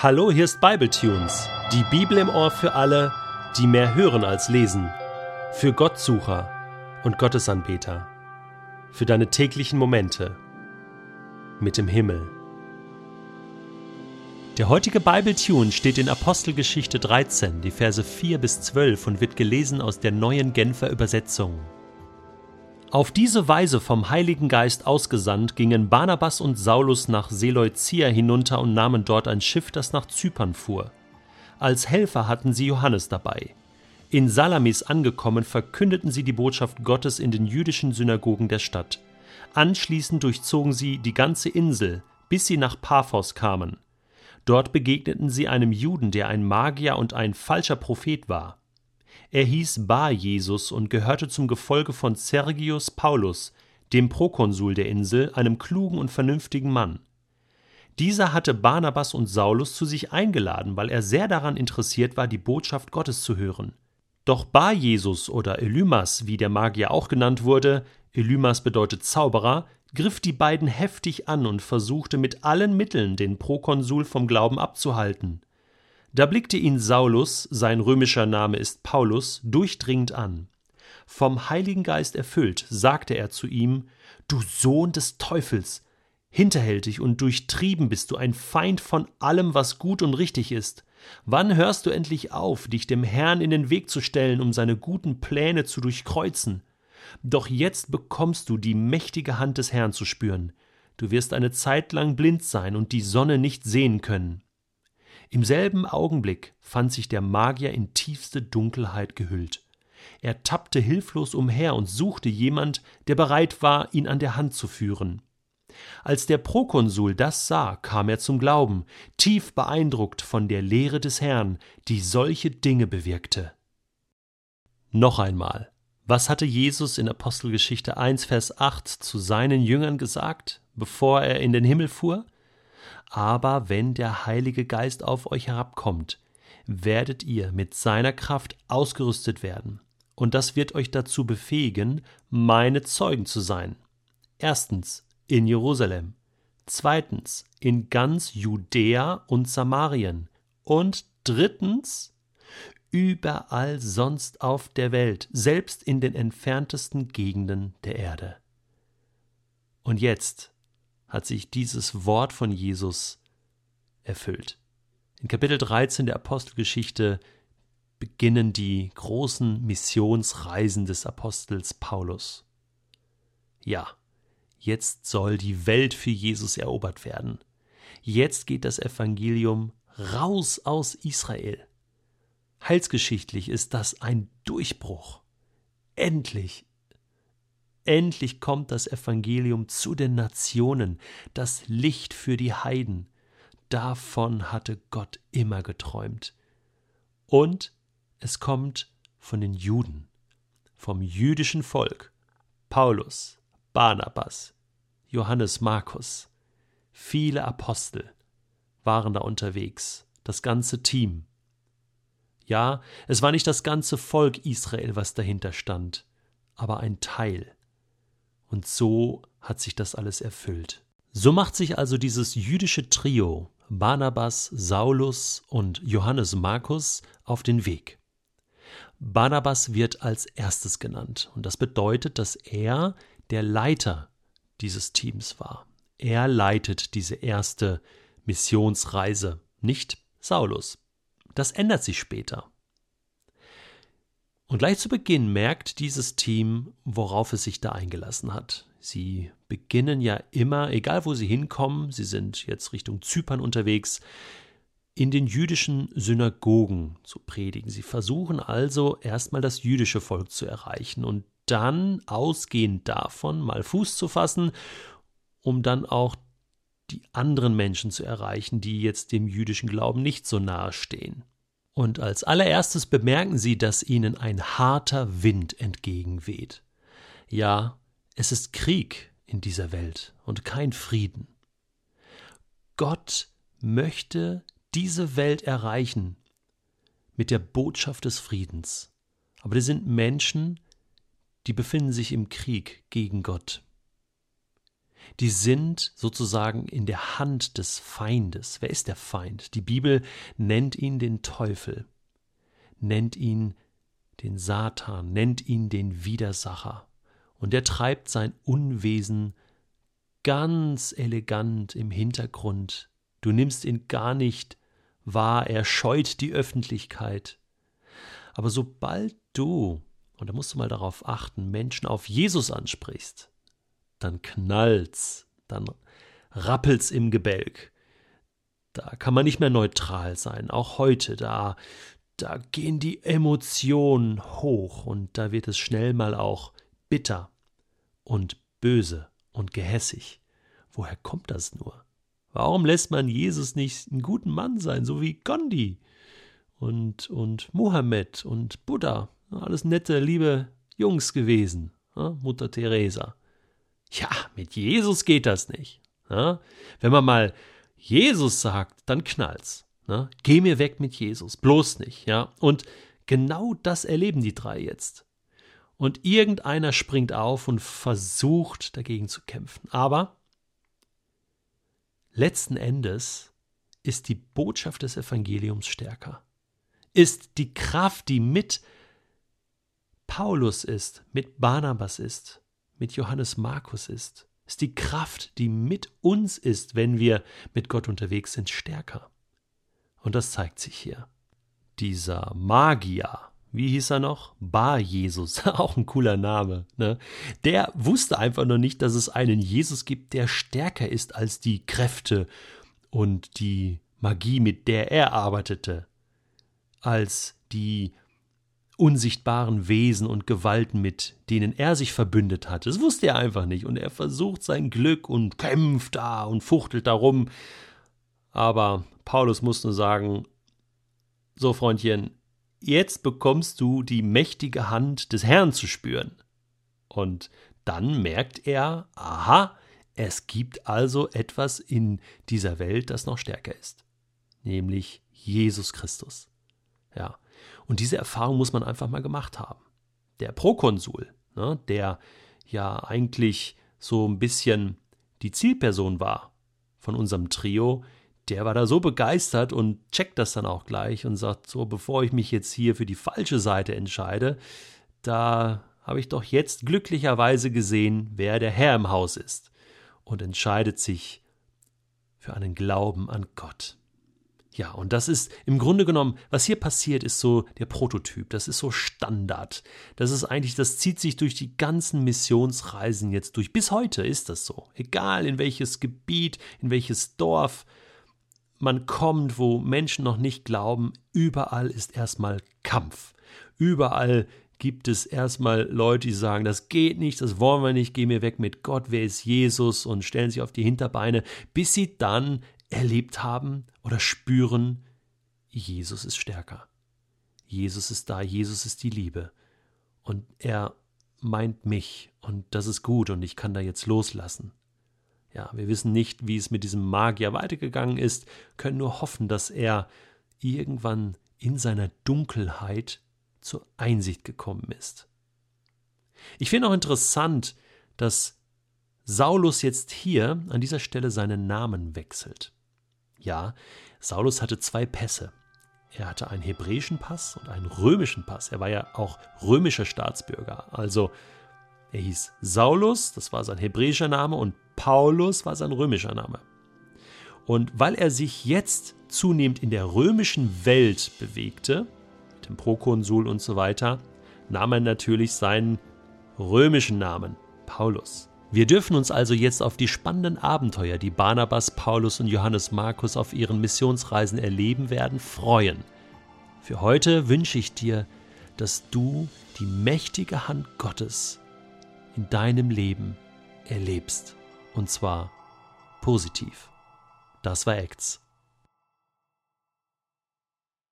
Hallo, hier ist Bibletunes, die Bibel im Ohr für alle, die mehr hören als lesen, für Gottsucher und Gottesanbeter, für deine täglichen Momente mit dem Himmel. Der heutige Bibletune steht in Apostelgeschichte 13, die Verse 4 bis 12 und wird gelesen aus der neuen Genfer Übersetzung. Auf diese Weise vom Heiligen Geist ausgesandt gingen Barnabas und Saulus nach Seleucia hinunter und nahmen dort ein Schiff, das nach Zypern fuhr. Als Helfer hatten sie Johannes dabei. In Salamis angekommen, verkündeten sie die Botschaft Gottes in den jüdischen Synagogen der Stadt. Anschließend durchzogen sie die ganze Insel, bis sie nach Paphos kamen. Dort begegneten sie einem Juden, der ein Magier und ein falscher Prophet war. Er hieß Bar Jesus und gehörte zum Gefolge von Sergius Paulus, dem Prokonsul der Insel, einem klugen und vernünftigen Mann. Dieser hatte Barnabas und Saulus zu sich eingeladen, weil er sehr daran interessiert war, die Botschaft Gottes zu hören. Doch Bar Jesus oder Elymas, wie der Magier auch genannt wurde, Elymas bedeutet Zauberer, griff die beiden heftig an und versuchte mit allen Mitteln, den Prokonsul vom Glauben abzuhalten. Da blickte ihn Saulus, sein römischer Name ist Paulus, durchdringend an. Vom Heiligen Geist erfüllt, sagte er zu ihm Du Sohn des Teufels, hinterhältig und durchtrieben bist du ein Feind von allem, was gut und richtig ist. Wann hörst du endlich auf, dich dem Herrn in den Weg zu stellen, um seine guten Pläne zu durchkreuzen? Doch jetzt bekommst du die mächtige Hand des Herrn zu spüren. Du wirst eine Zeit lang blind sein und die Sonne nicht sehen können. Im selben Augenblick fand sich der Magier in tiefste Dunkelheit gehüllt. Er tappte hilflos umher und suchte jemand, der bereit war, ihn an der Hand zu führen. Als der Prokonsul das sah, kam er zum Glauben, tief beeindruckt von der Lehre des Herrn, die solche Dinge bewirkte. Noch einmal, was hatte Jesus in Apostelgeschichte 1, Vers 8 zu seinen Jüngern gesagt, bevor er in den Himmel fuhr? Aber wenn der Heilige Geist auf euch herabkommt, werdet ihr mit seiner Kraft ausgerüstet werden. Und das wird euch dazu befähigen, meine Zeugen zu sein. Erstens in Jerusalem, zweitens in ganz Judäa und Samarien und drittens überall sonst auf der Welt, selbst in den entferntesten Gegenden der Erde. Und jetzt hat sich dieses Wort von Jesus erfüllt. In Kapitel 13 der Apostelgeschichte beginnen die großen Missionsreisen des Apostels Paulus. Ja, jetzt soll die Welt für Jesus erobert werden. Jetzt geht das Evangelium raus aus Israel. Heilsgeschichtlich ist das ein Durchbruch. Endlich Endlich kommt das Evangelium zu den Nationen, das Licht für die Heiden. Davon hatte Gott immer geträumt. Und es kommt von den Juden, vom jüdischen Volk. Paulus, Barnabas, Johannes Markus, viele Apostel waren da unterwegs, das ganze Team. Ja, es war nicht das ganze Volk Israel, was dahinter stand, aber ein Teil. Und so hat sich das alles erfüllt. So macht sich also dieses jüdische Trio Barnabas, Saulus und Johannes Markus auf den Weg. Barnabas wird als erstes genannt und das bedeutet, dass er der Leiter dieses Teams war. Er leitet diese erste Missionsreise, nicht Saulus. Das ändert sich später. Und gleich zu Beginn merkt dieses Team, worauf es sich da eingelassen hat. Sie beginnen ja immer, egal wo sie hinkommen, sie sind jetzt Richtung Zypern unterwegs, in den jüdischen Synagogen zu predigen. Sie versuchen also erstmal das jüdische Volk zu erreichen und dann ausgehend davon mal Fuß zu fassen, um dann auch die anderen Menschen zu erreichen, die jetzt dem jüdischen Glauben nicht so nahe stehen. Und als allererstes bemerken sie, dass ihnen ein harter Wind entgegenweht. Ja, es ist Krieg in dieser Welt und kein Frieden. Gott möchte diese Welt erreichen mit der Botschaft des Friedens. Aber die sind Menschen, die befinden sich im Krieg gegen Gott. Die sind sozusagen in der Hand des Feindes. Wer ist der Feind? Die Bibel nennt ihn den Teufel, nennt ihn den Satan, nennt ihn den Widersacher. Und er treibt sein Unwesen ganz elegant im Hintergrund. Du nimmst ihn gar nicht wahr, er scheut die Öffentlichkeit. Aber sobald du, und da musst du mal darauf achten, Menschen auf Jesus ansprichst, dann knallt's, dann rappelt's im Gebälk. Da kann man nicht mehr neutral sein, auch heute, da, da gehen die Emotionen hoch und da wird es schnell mal auch bitter und böse und gehässig. Woher kommt das nur? Warum lässt man Jesus nicht einen guten Mann sein, so wie Gandhi und, und Mohammed und Buddha? Alles nette, liebe Jungs gewesen, Mutter Teresa. Ja, mit Jesus geht das nicht. Ja? Wenn man mal Jesus sagt, dann knallt's. Ne? Geh mir weg mit Jesus, bloß nicht. Ja? Und genau das erleben die drei jetzt. Und irgendeiner springt auf und versucht dagegen zu kämpfen. Aber letzten Endes ist die Botschaft des Evangeliums stärker. Ist die Kraft, die mit Paulus ist, mit Barnabas ist, mit Johannes Markus ist, ist die Kraft, die mit uns ist, wenn wir mit Gott unterwegs sind, stärker. Und das zeigt sich hier. Dieser Magier, wie hieß er noch? Bar Jesus, auch ein cooler Name. Ne? Der wusste einfach noch nicht, dass es einen Jesus gibt, der stärker ist als die Kräfte und die Magie, mit der er arbeitete, als die unsichtbaren Wesen und Gewalten, mit denen er sich verbündet hat. Das wusste er einfach nicht. Und er versucht sein Glück und kämpft da und fuchtelt darum. Aber Paulus muss nur sagen: So, Freundchen, jetzt bekommst du die mächtige Hand des Herrn zu spüren. Und dann merkt er: Aha, es gibt also etwas in dieser Welt, das noch stärker ist. Nämlich Jesus Christus. Ja. Und diese Erfahrung muss man einfach mal gemacht haben. Der Prokonsul, ne, der ja eigentlich so ein bisschen die Zielperson war von unserem Trio, der war da so begeistert und checkt das dann auch gleich und sagt, so bevor ich mich jetzt hier für die falsche Seite entscheide, da habe ich doch jetzt glücklicherweise gesehen, wer der Herr im Haus ist und entscheidet sich für einen Glauben an Gott. Ja, und das ist im Grunde genommen, was hier passiert, ist so der Prototyp, das ist so Standard. Das ist eigentlich, das zieht sich durch die ganzen Missionsreisen jetzt durch. Bis heute ist das so. Egal in welches Gebiet, in welches Dorf man kommt, wo Menschen noch nicht glauben, überall ist erstmal Kampf. Überall gibt es erstmal Leute, die sagen, das geht nicht, das wollen wir nicht, geh mir weg mit Gott, wer ist Jesus und stellen sich auf die Hinterbeine, bis sie dann erlebt haben oder spüren, Jesus ist stärker. Jesus ist da, Jesus ist die Liebe. Und er meint mich und das ist gut und ich kann da jetzt loslassen. Ja, wir wissen nicht, wie es mit diesem Magier weitergegangen ist, können nur hoffen, dass er irgendwann in seiner Dunkelheit zur Einsicht gekommen ist. Ich finde auch interessant, dass Saulus jetzt hier an dieser Stelle seinen Namen wechselt. Ja, Saulus hatte zwei Pässe. Er hatte einen hebräischen Pass und einen römischen Pass. Er war ja auch römischer Staatsbürger. Also er hieß Saulus, das war sein hebräischer Name, und Paulus war sein römischer Name. Und weil er sich jetzt zunehmend in der römischen Welt bewegte, mit dem Prokonsul und so weiter, nahm er natürlich seinen römischen Namen, Paulus. Wir dürfen uns also jetzt auf die spannenden Abenteuer, die Barnabas, Paulus und Johannes Markus auf ihren Missionsreisen erleben werden, freuen. Für heute wünsche ich dir, dass du die mächtige Hand Gottes in deinem Leben erlebst. Und zwar positiv. Das war Acts.